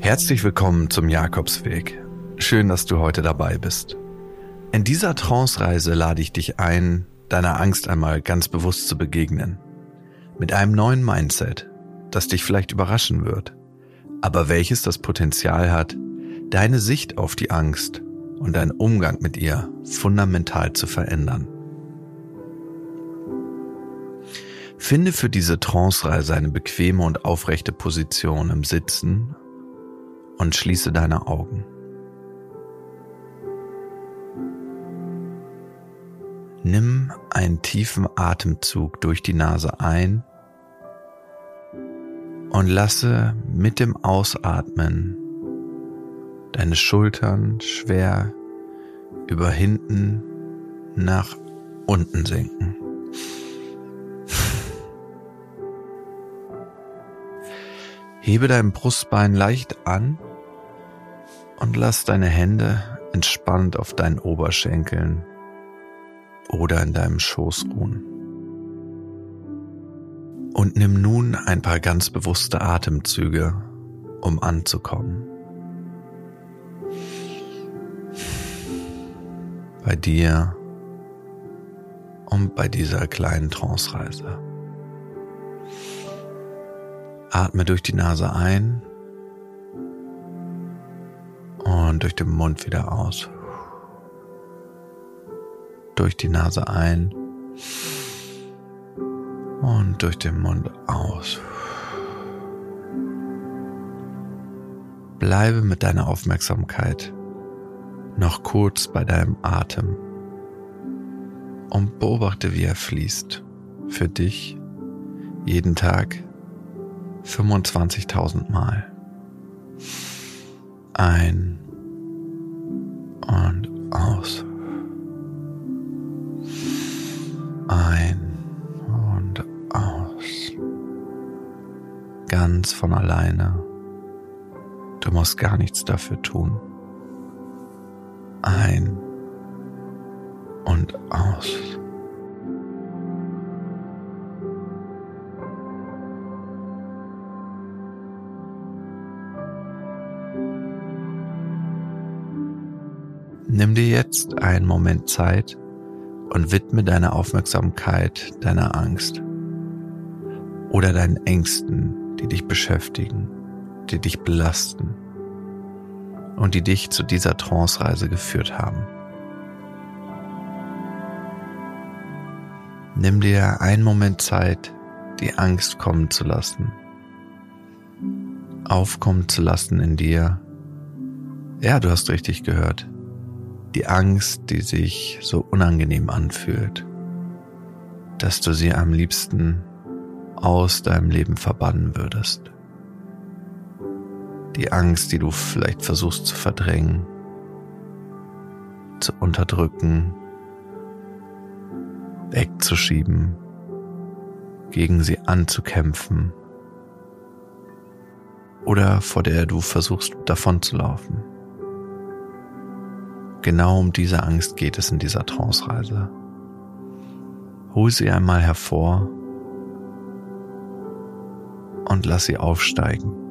Herzlich willkommen zum Jakobsweg. Schön, dass du heute dabei bist. In dieser Trance-Reise lade ich dich ein, deiner Angst einmal ganz bewusst zu begegnen. Mit einem neuen Mindset, das dich vielleicht überraschen wird, aber welches das Potenzial hat, deine Sicht auf die Angst und deinen Umgang mit ihr fundamental zu verändern. Finde für diese Trance-Reise eine bequeme und aufrechte Position im Sitzen und schließe deine Augen. Nimm einen tiefen Atemzug durch die Nase ein und lasse mit dem Ausatmen deine Schultern schwer über hinten nach unten sinken. Hebe dein Brustbein leicht an und lass deine Hände entspannt auf deinen Oberschenkeln oder in deinem Schoß ruhen. Und nimm nun ein paar ganz bewusste Atemzüge, um anzukommen. Bei dir und bei dieser kleinen Trance-Reise. Atme durch die Nase ein und durch den Mund wieder aus. Durch die Nase ein und durch den Mund aus. Bleibe mit deiner Aufmerksamkeit noch kurz bei deinem Atem und beobachte, wie er fließt. Für dich jeden Tag 25.000 Mal. Ein und aus. Ein und aus. Ganz von alleine. Du musst gar nichts dafür tun. Ein und aus. Nimm dir jetzt einen Moment Zeit und widme deine Aufmerksamkeit deiner Angst oder deinen Ängsten, die dich beschäftigen, die dich belasten und die dich zu dieser Trance-Reise geführt haben. Nimm dir einen Moment Zeit, die Angst kommen zu lassen, aufkommen zu lassen in dir. Ja, du hast richtig gehört die Angst, die sich so unangenehm anfühlt, dass du sie am liebsten aus deinem Leben verbannen würdest. Die Angst, die du vielleicht versuchst zu verdrängen, zu unterdrücken, wegzuschieben, gegen sie anzukämpfen oder vor der du versuchst davonzulaufen. Genau um diese Angst geht es in dieser Trance-Reise. Hol sie einmal hervor und lass sie aufsteigen.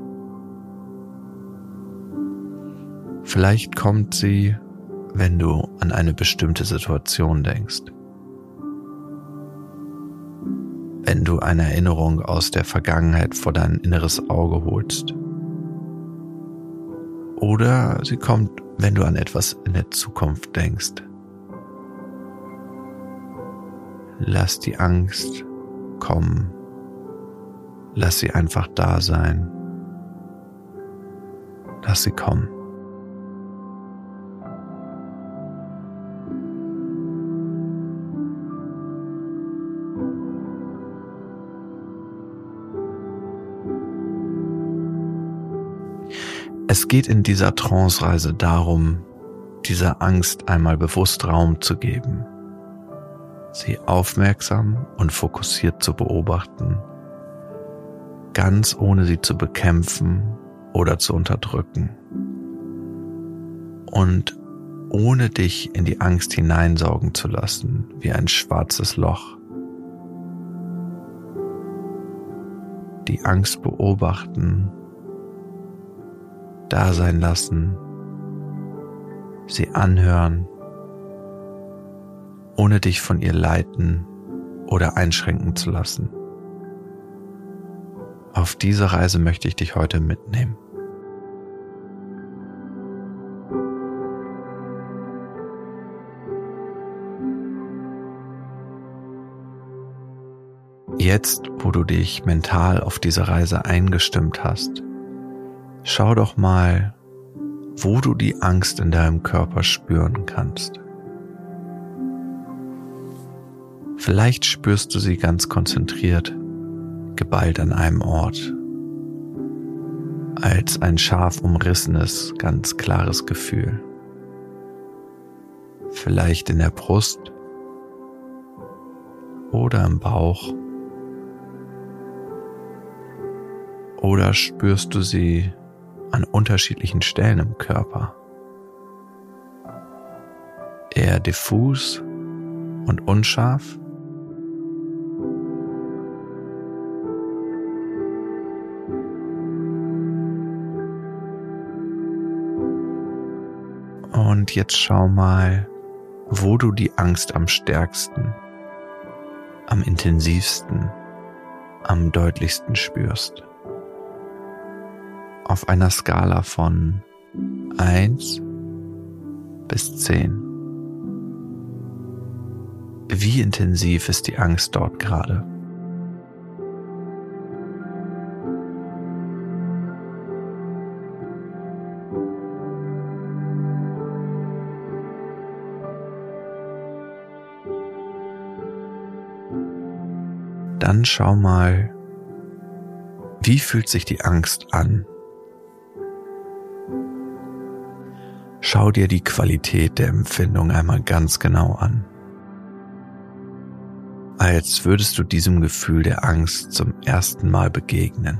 Vielleicht kommt sie, wenn du an eine bestimmte Situation denkst. Wenn du eine Erinnerung aus der Vergangenheit vor dein inneres Auge holst. Oder sie kommt wenn du an etwas in der Zukunft denkst. Lass die Angst kommen. Lass sie einfach da sein. Lass sie kommen. Es geht in dieser Trance-Reise darum, dieser Angst einmal bewusst Raum zu geben, sie aufmerksam und fokussiert zu beobachten, ganz ohne sie zu bekämpfen oder zu unterdrücken. Und ohne dich in die Angst hineinsaugen zu lassen wie ein schwarzes Loch. Die Angst beobachten, da sein lassen, sie anhören, ohne dich von ihr leiten oder einschränken zu lassen. Auf diese Reise möchte ich dich heute mitnehmen. Jetzt, wo du dich mental auf diese Reise eingestimmt hast, schau doch mal, wo du die Angst in deinem Körper spüren kannst. Vielleicht spürst du sie ganz konzentriert, geballt an einem Ort, als ein scharf umrissenes, ganz klares Gefühl. Vielleicht in der Brust oder im Bauch. Oder spürst du sie an unterschiedlichen Stellen im Körper? Eher diffus und unscharf? Und jetzt schau mal, wo du die Angst am stärksten, am intensivsten, am deutlichsten spürst. Auf einer Skala von 1 bis 10. Wie intensiv ist die Angst dort gerade? dann schau mal, wie fühlt sich die Angst an? Schau dir die Qualität der Empfindung einmal ganz genau an. Als würdest du diesem Gefühl der Angst zum ersten Mal begegnen.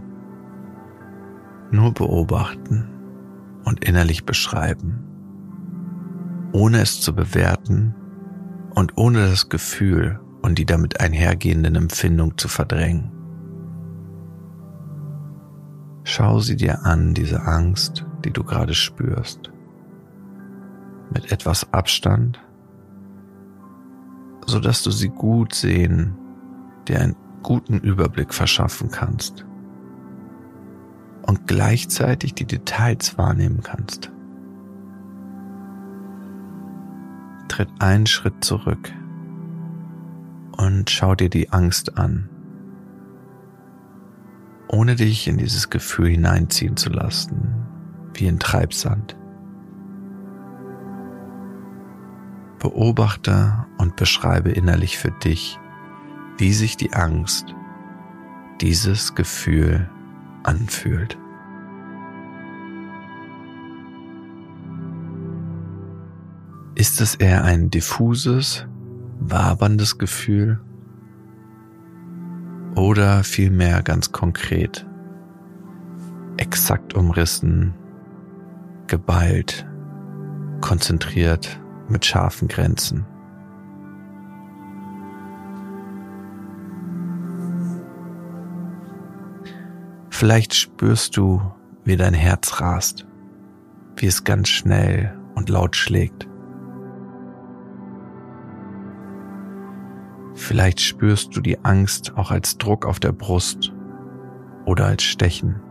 Nur beobachten und innerlich beschreiben, ohne es zu bewerten und ohne das Gefühl und die damit einhergehenden Empfindungen zu verdrängen. Schau sie dir an, diese Angst, die du gerade spürst, mit etwas Abstand, so dass du sie gut sehen, dir einen guten Überblick verschaffen kannst und gleichzeitig die Details wahrnehmen kannst. Tritt einen Schritt zurück und schau dir die Angst an, ohne dich in dieses Gefühl hineinziehen zu lassen, wie in Treibsand. Beobachte und beschreibe innerlich für dich, wie sich die Angst, dieses Gefühl anfühlt. Ist es eher ein diffuses, waberndes Gefühl oder vielmehr ganz konkret, exakt umrissen, geballt, konzentriert mit scharfen Grenzen. Vielleicht spürst du, wie dein Herz rast, wie es ganz schnell und laut schlägt. Vielleicht spürst du die Angst auch als Druck auf der Brust oder als Stechen.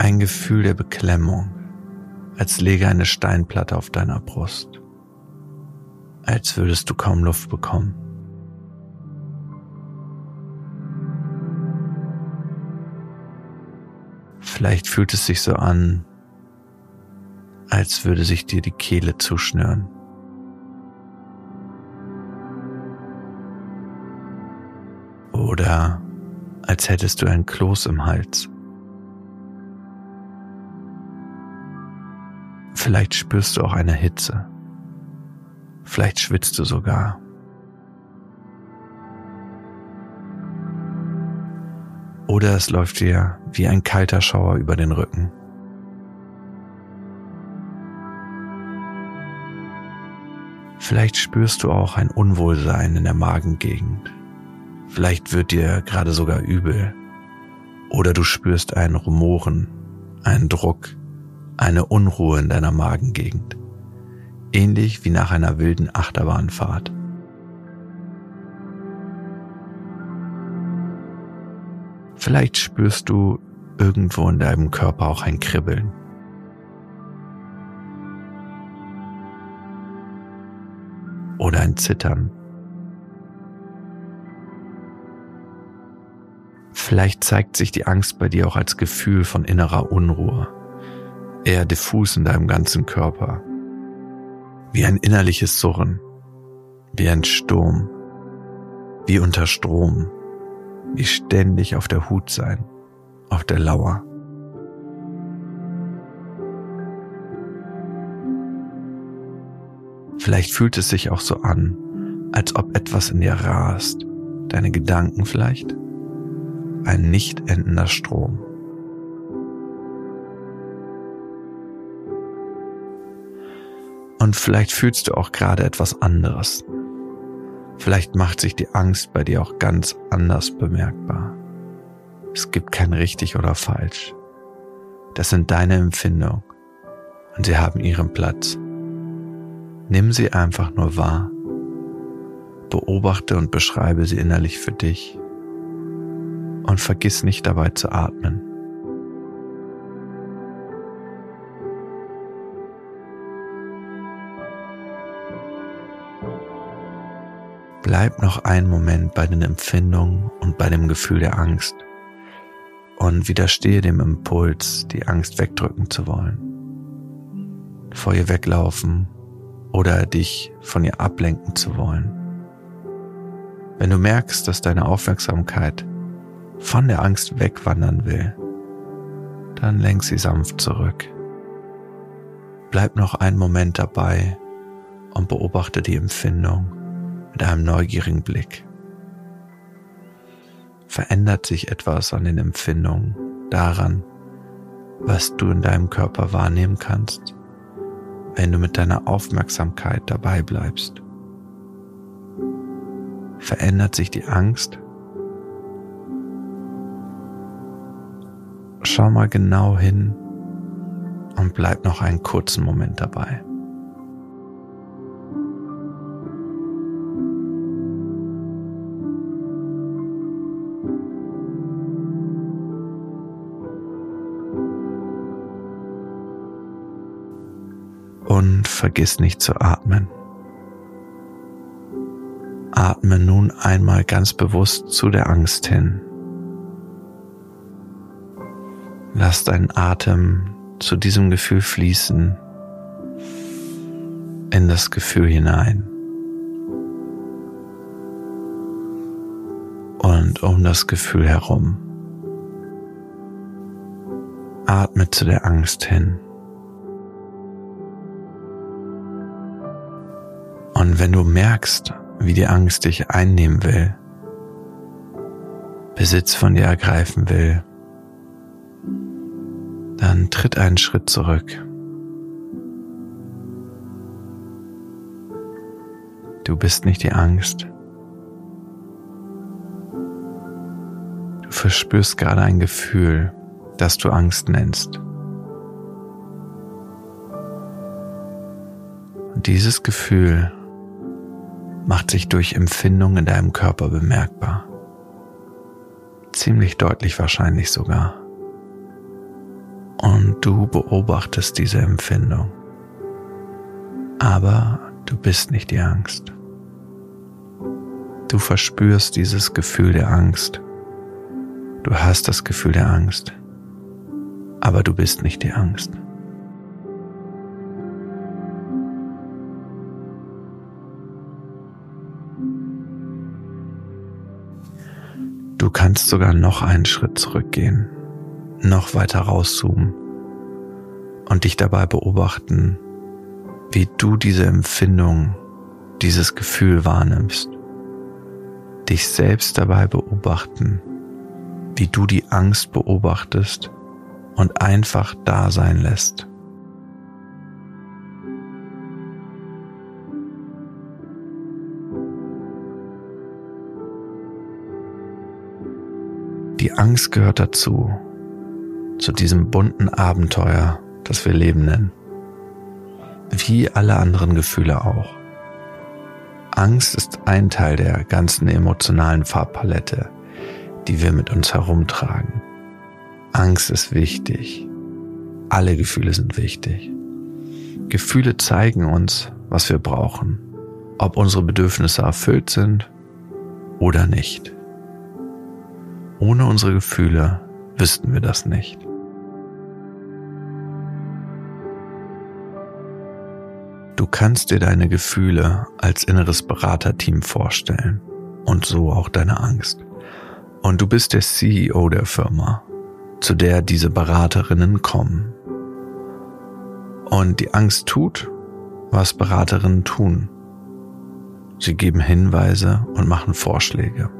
Ein Gefühl der Beklemmung, als läge eine Steinplatte auf deiner Brust, als würdest du kaum Luft bekommen. Vielleicht fühlt es sich so an, als würde sich dir die Kehle zuschnüren. Oder als hättest du ein Kloß im Hals. Vielleicht spürst du auch eine Hitze. Vielleicht schwitzt du sogar. Oder es läuft dir wie ein kalter Schauer über den Rücken. Vielleicht spürst du auch ein Unwohlsein in der Magengegend. Vielleicht wird dir gerade sogar übel. Oder du spürst ein Rumoren, einen Druck, eine Unruhe in deiner Magengegend. Ähnlich wie nach einer wilden Achterbahnfahrt. Vielleicht spürst du irgendwo in deinem Körper auch ein Kribbeln. Oder ein Zittern. Vielleicht zeigt sich die Angst bei dir auch als Gefühl von innerer Unruhe, eher diffus in deinem ganzen Körper, wie ein innerliches Surren, wie ein Sturm, wie unter Strom, wie ständig auf der Hut sein, auf der Lauer. Vielleicht fühlt es sich auch so an, als ob etwas in dir rast, deine Gedanken vielleicht, ein nicht endender Strom. Und vielleicht fühlst du auch gerade etwas anderes. Vielleicht macht sich die Angst bei dir auch ganz anders bemerkbar. Es gibt kein richtig oder falsch. Das sind deine Empfindungen und sie haben ihren Platz. Nimm sie einfach nur wahr, beobachte und beschreibe sie innerlich für dich und vergiss nicht dabei zu atmen. Bleib noch einen Moment bei den Empfindungen und bei dem Gefühl der Angst und widerstehe dem Impuls, die Angst wegdrücken zu wollen, vor ihr weglaufen oder dich von ihr ablenken zu wollen. Wenn du merkst, dass deine Aufmerksamkeit von der Angst wegwandern will, dann lenk sie sanft zurück. Bleib noch einen Moment dabei und beobachte die Empfindung mit einem neugierigen Blick. Verändert sich etwas an den Empfindungen, daran, was du in deinem Körper wahrnehmen kannst, wenn du mit deiner Aufmerksamkeit dabei bleibst? Verändert sich die Angst Schau mal genau hin und bleib noch einen kurzen Moment dabei. Vergiss nicht zu atmen. Atme nun einmal ganz bewusst zu der Angst hin. Lass deinen Atem zu diesem Gefühl fließen, in das Gefühl hinein. Und um das Gefühl herum. Atme zu der Angst hin. Und wenn du merkst, wie die Angst dich einnehmen will, Besitz von dir ergreifen will, dann tritt einen Schritt zurück. Du bist nicht die Angst. Du verspürst gerade ein Gefühl, das du Angst nennst. Und dieses Gefühl macht sich durch Empfindung in deinem Körper bemerkbar. Ziemlich deutlich wahrscheinlich sogar und du beobachtest diese Empfindung. Aber du bist nicht die Angst. Du verspürst dieses Gefühl der Angst. Du hast das Gefühl der Angst. Aber du bist nicht die Angst. Kannst sogar noch einen Schritt zurückgehen noch weiter rauszoomen und dich dabei beobachten, wie du diese Empfindung, dieses Gefühl wahrnimmst. Dich selbst dabei beobachten, wie du die Angst beobachtest und einfach da sein lässt. Die Angst gehört dazu, zu diesem bunten Abenteuer, das wir Leben nennen. Wie alle anderen Gefühle auch. Angst ist ein Teil der ganzen emotionalen Farbpalette, die wir mit uns herumtragen. Angst ist wichtig. Alle Gefühle sind wichtig. Gefühle zeigen uns, was wir brauchen, ob unsere Bedürfnisse erfüllt sind oder nicht. Ohne unsere Gefühle wüssten wir das nicht. Du kannst dir deine Gefühle als inneres Beraterteam vorstellen und so auch deine Angst. Und du bist der CEO der Firma, zu der diese Beraterinnen kommen. Und die Angst tut, was Beraterinnen tun. Sie geben Hinweise und machen Vorschläge.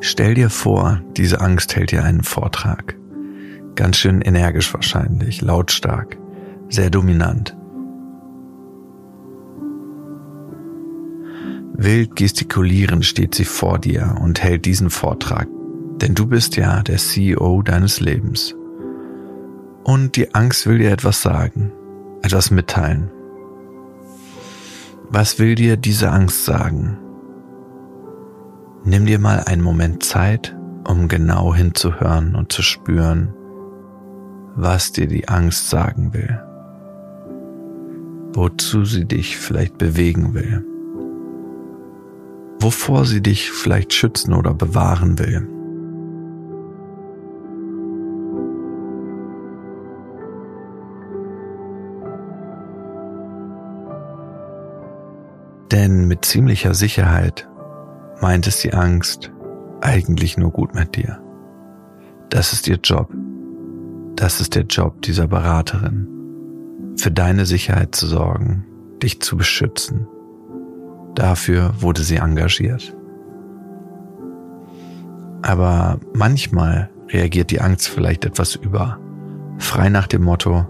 Stell dir vor, diese Angst hält dir einen Vortrag. Ganz schön energisch wahrscheinlich, lautstark, sehr dominant. Wild gestikulierend steht sie vor dir und hält diesen Vortrag, denn du bist ja der CEO deines Lebens. Und die Angst will dir etwas sagen, etwas mitteilen. Was will dir diese Angst sagen? Nimm dir mal einen Moment Zeit, um genau hinzuhören und zu spüren, was dir die Angst sagen will, wozu sie dich vielleicht bewegen will, wovor sie dich vielleicht schützen oder bewahren will. Denn mit ziemlicher Sicherheit meint es die Angst eigentlich nur gut mit dir. Das ist ihr Job. Das ist der Job dieser Beraterin. Für deine Sicherheit zu sorgen, dich zu beschützen. Dafür wurde sie engagiert. Aber manchmal reagiert die Angst vielleicht etwas über. Frei nach dem Motto,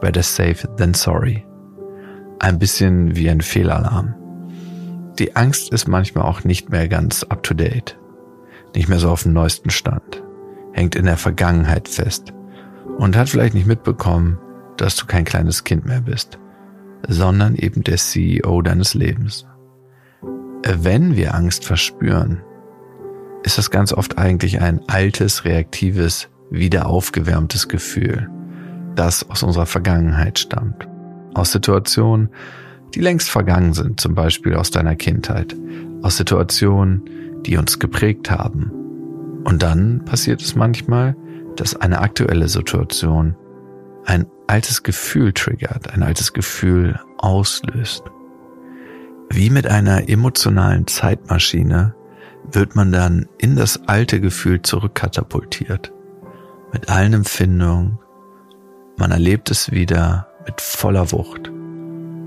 better safe than sorry. Ein bisschen wie ein Fehlalarm. Die Angst ist manchmal auch nicht mehr ganz up-to-date, nicht mehr so auf dem neuesten Stand, hängt in der Vergangenheit fest und hat vielleicht nicht mitbekommen, dass du kein kleines Kind mehr bist, sondern eben der CEO deines Lebens. Wenn wir Angst verspüren, ist das ganz oft eigentlich ein altes, reaktives, wieder aufgewärmtes Gefühl, das aus unserer Vergangenheit stammt. Aus Situationen, die längst vergangen sind, zum Beispiel aus deiner Kindheit, aus Situationen, die uns geprägt haben. Und dann passiert es manchmal, dass eine aktuelle Situation ein altes Gefühl triggert, ein altes Gefühl auslöst. Wie mit einer emotionalen Zeitmaschine wird man dann in das alte Gefühl zurückkatapultiert. Mit allen Empfindungen. Man erlebt es wieder mit voller Wucht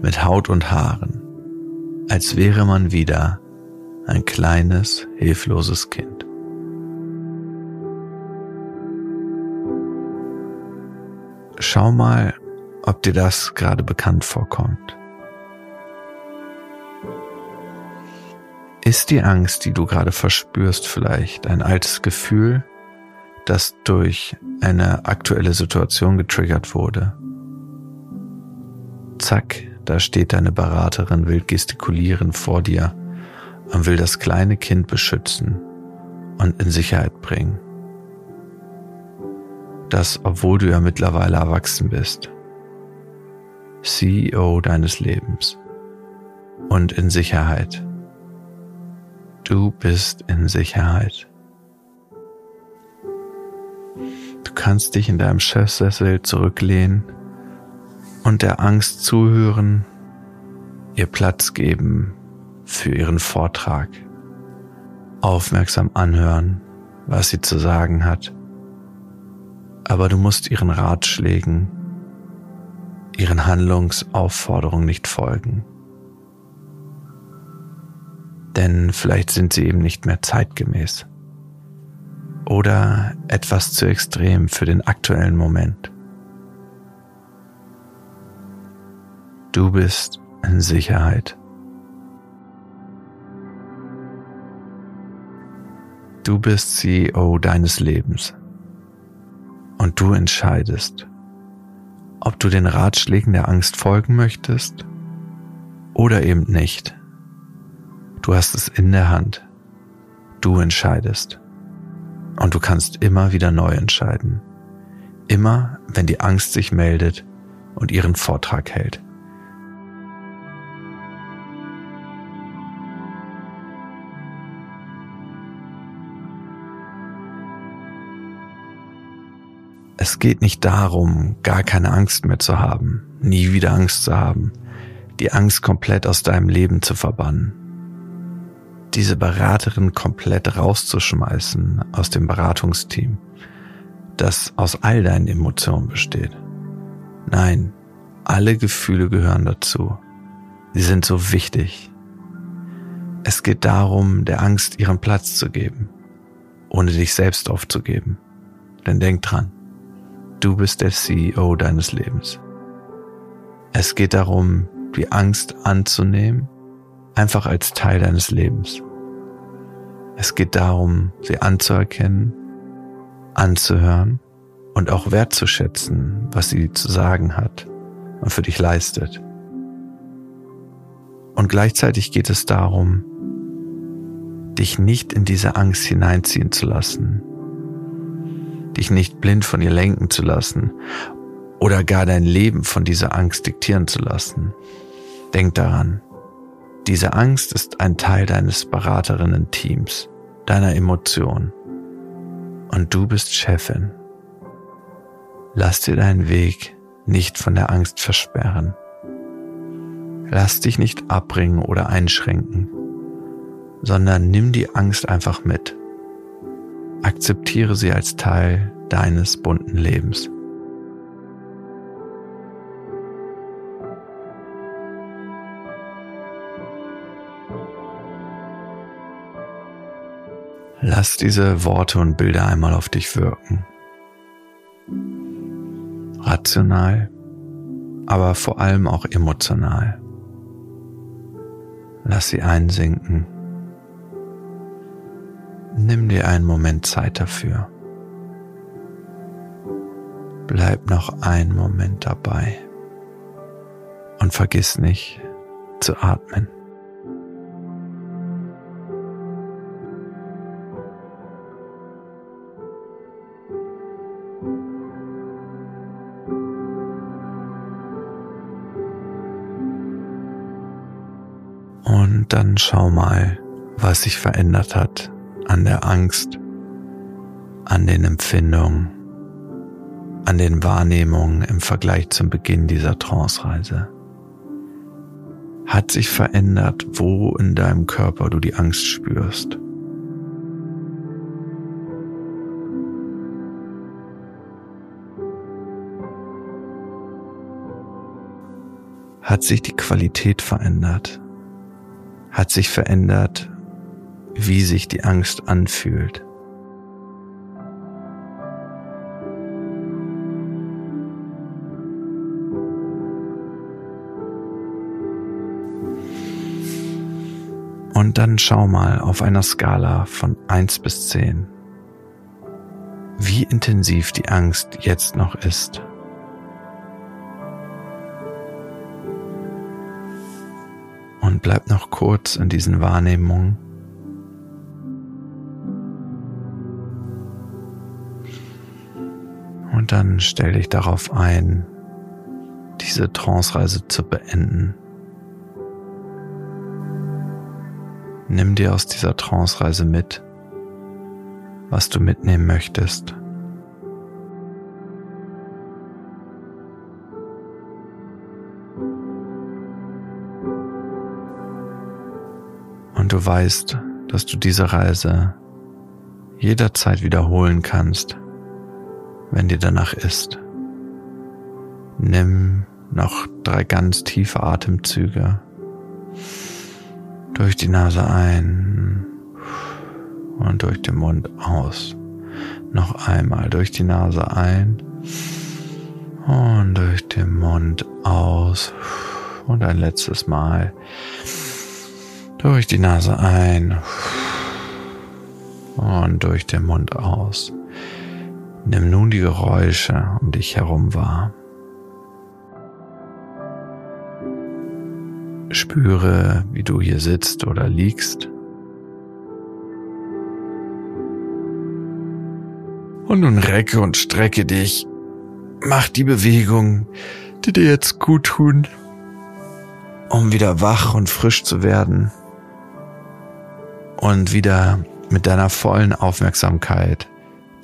mit Haut und Haaren, als wäre man wieder ein kleines, hilfloses Kind. Schau mal, ob dir das gerade bekannt vorkommt. Ist die Angst, die du gerade verspürst, vielleicht ein altes Gefühl, das durch eine aktuelle Situation getriggert wurde? Zack, da steht deine Beraterin wild gestikulierend vor dir und will das kleine Kind beschützen und in Sicherheit bringen. Das, obwohl du ja mittlerweile erwachsen bist. CEO deines Lebens. Und in Sicherheit. Du bist in Sicherheit. Du kannst dich in deinem Chefsessel zurücklehnen und der Angst zuhören, ihr Platz geben für ihren Vortrag, aufmerksam anhören, was sie zu sagen hat. Aber du musst ihren Ratschlägen, ihren Handlungsaufforderungen nicht folgen. Denn vielleicht sind sie eben nicht mehr zeitgemäß. oder etwas zu extrem für den aktuellen Moment. Du bist in Sicherheit. Du bist CEO deines Lebens und du entscheidest, ob du den Ratschlägen der Angst folgen möchtest oder eben nicht. Du hast es in der Hand. Du entscheidest. Und du kannst immer wieder neu entscheiden. Immer, wenn die Angst sich meldet und ihren Vortrag hält. Es geht nicht darum, gar keine Angst mehr zu haben, nie wieder Angst zu haben, die Angst komplett aus deinem Leben zu verbannen. Diese Beraterin komplett rauszuschmeißen aus dem Beratungsteam, das aus all deinen Emotionen besteht. Nein, alle Gefühle gehören dazu. Sie sind so wichtig. Es geht darum, der Angst ihren Platz zu geben, ohne dich selbst aufzugeben. Denn denk dran, du bist der CEO deines Lebens. Es geht darum, die Angst anzunehmen, einfach als Teil deines Lebens. Es geht darum, sie anzuerkennen, anzuhören und auch wertzuschätzen, was sie zu sagen hat und für dich leistet. Und gleichzeitig geht es darum, dich nicht in diese Angst hineinziehen zu lassen, dich nicht blind von ihr lenken zu lassen oder gar dein Leben von dieser Angst diktieren zu lassen. Denk daran, diese Angst ist ein Teil deines Beraterinnen-Teams, deiner Emotion. Und du bist Chefin. Lass dir deinen Weg nicht von der Angst versperren. Lass dich nicht abbringen oder einschränken, sondern nimm die Angst einfach mit. Akzeptiere sie als Teil deines bunten Lebens. Lass diese Worte und Bilder einmal auf dich wirken. Rational, aber vor allem auch emotional. Lass sie einsinken. Nimm dir einen Moment Zeit dafür. Bleib noch einen Moment dabei und vergiss nicht zu atmen. Und dann schau mal, was sich verändert hat an der Angst, an den Empfindungen, an den Wahrnehmungen im Vergleich zum Beginn dieser Trance-Reise. Hat sich verändert, wo in deinem Körper du die Angst spürst. Hat sich die Qualität verändert? hat sich verändert, wie sich die Angst anfühlt. Und dann schau mal auf einer Skala von eins bis zehn, wie intensiv die Angst jetzt noch ist. und bleib noch kurz in diesen Wahrnehmungen. Dann stell dich darauf ein, diese Trance-Reise zu beenden. Nimm dir aus dieser Trance-Reise mit, was du mitnehmen möchtest. Und du weißt, dass du diese Reise jederzeit wiederholen kannst, wenn dir danach ist. Nimm noch drei ganz tiefe Atemzüge durch die Nase ein und durch den Mund aus. Noch einmal durch die Nase ein und durch den Mund aus. Und ein letztes Mal durch die Nase ein und durch den Mund aus. Nimm nun die Geräusche um dich herum wahr. Spüre, wie du hier sitzt oder liegst. Und nun recke und strecke dich. Mach die Bewegung, die dir jetzt gut tun, um wieder wach und frisch zu werden und wieder mit deiner vollen Aufmerksamkeit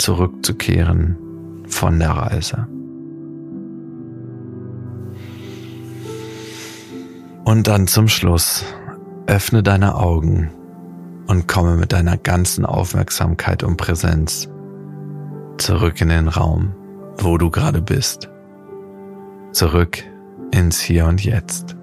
zurückzukehren von der Reise. Und dann zum Schluss öffne deine Augen und komme mit deiner ganzen Aufmerksamkeit und Präsenz zurück in den Raum, wo du gerade bist. Zurück ins Hier und Jetzt.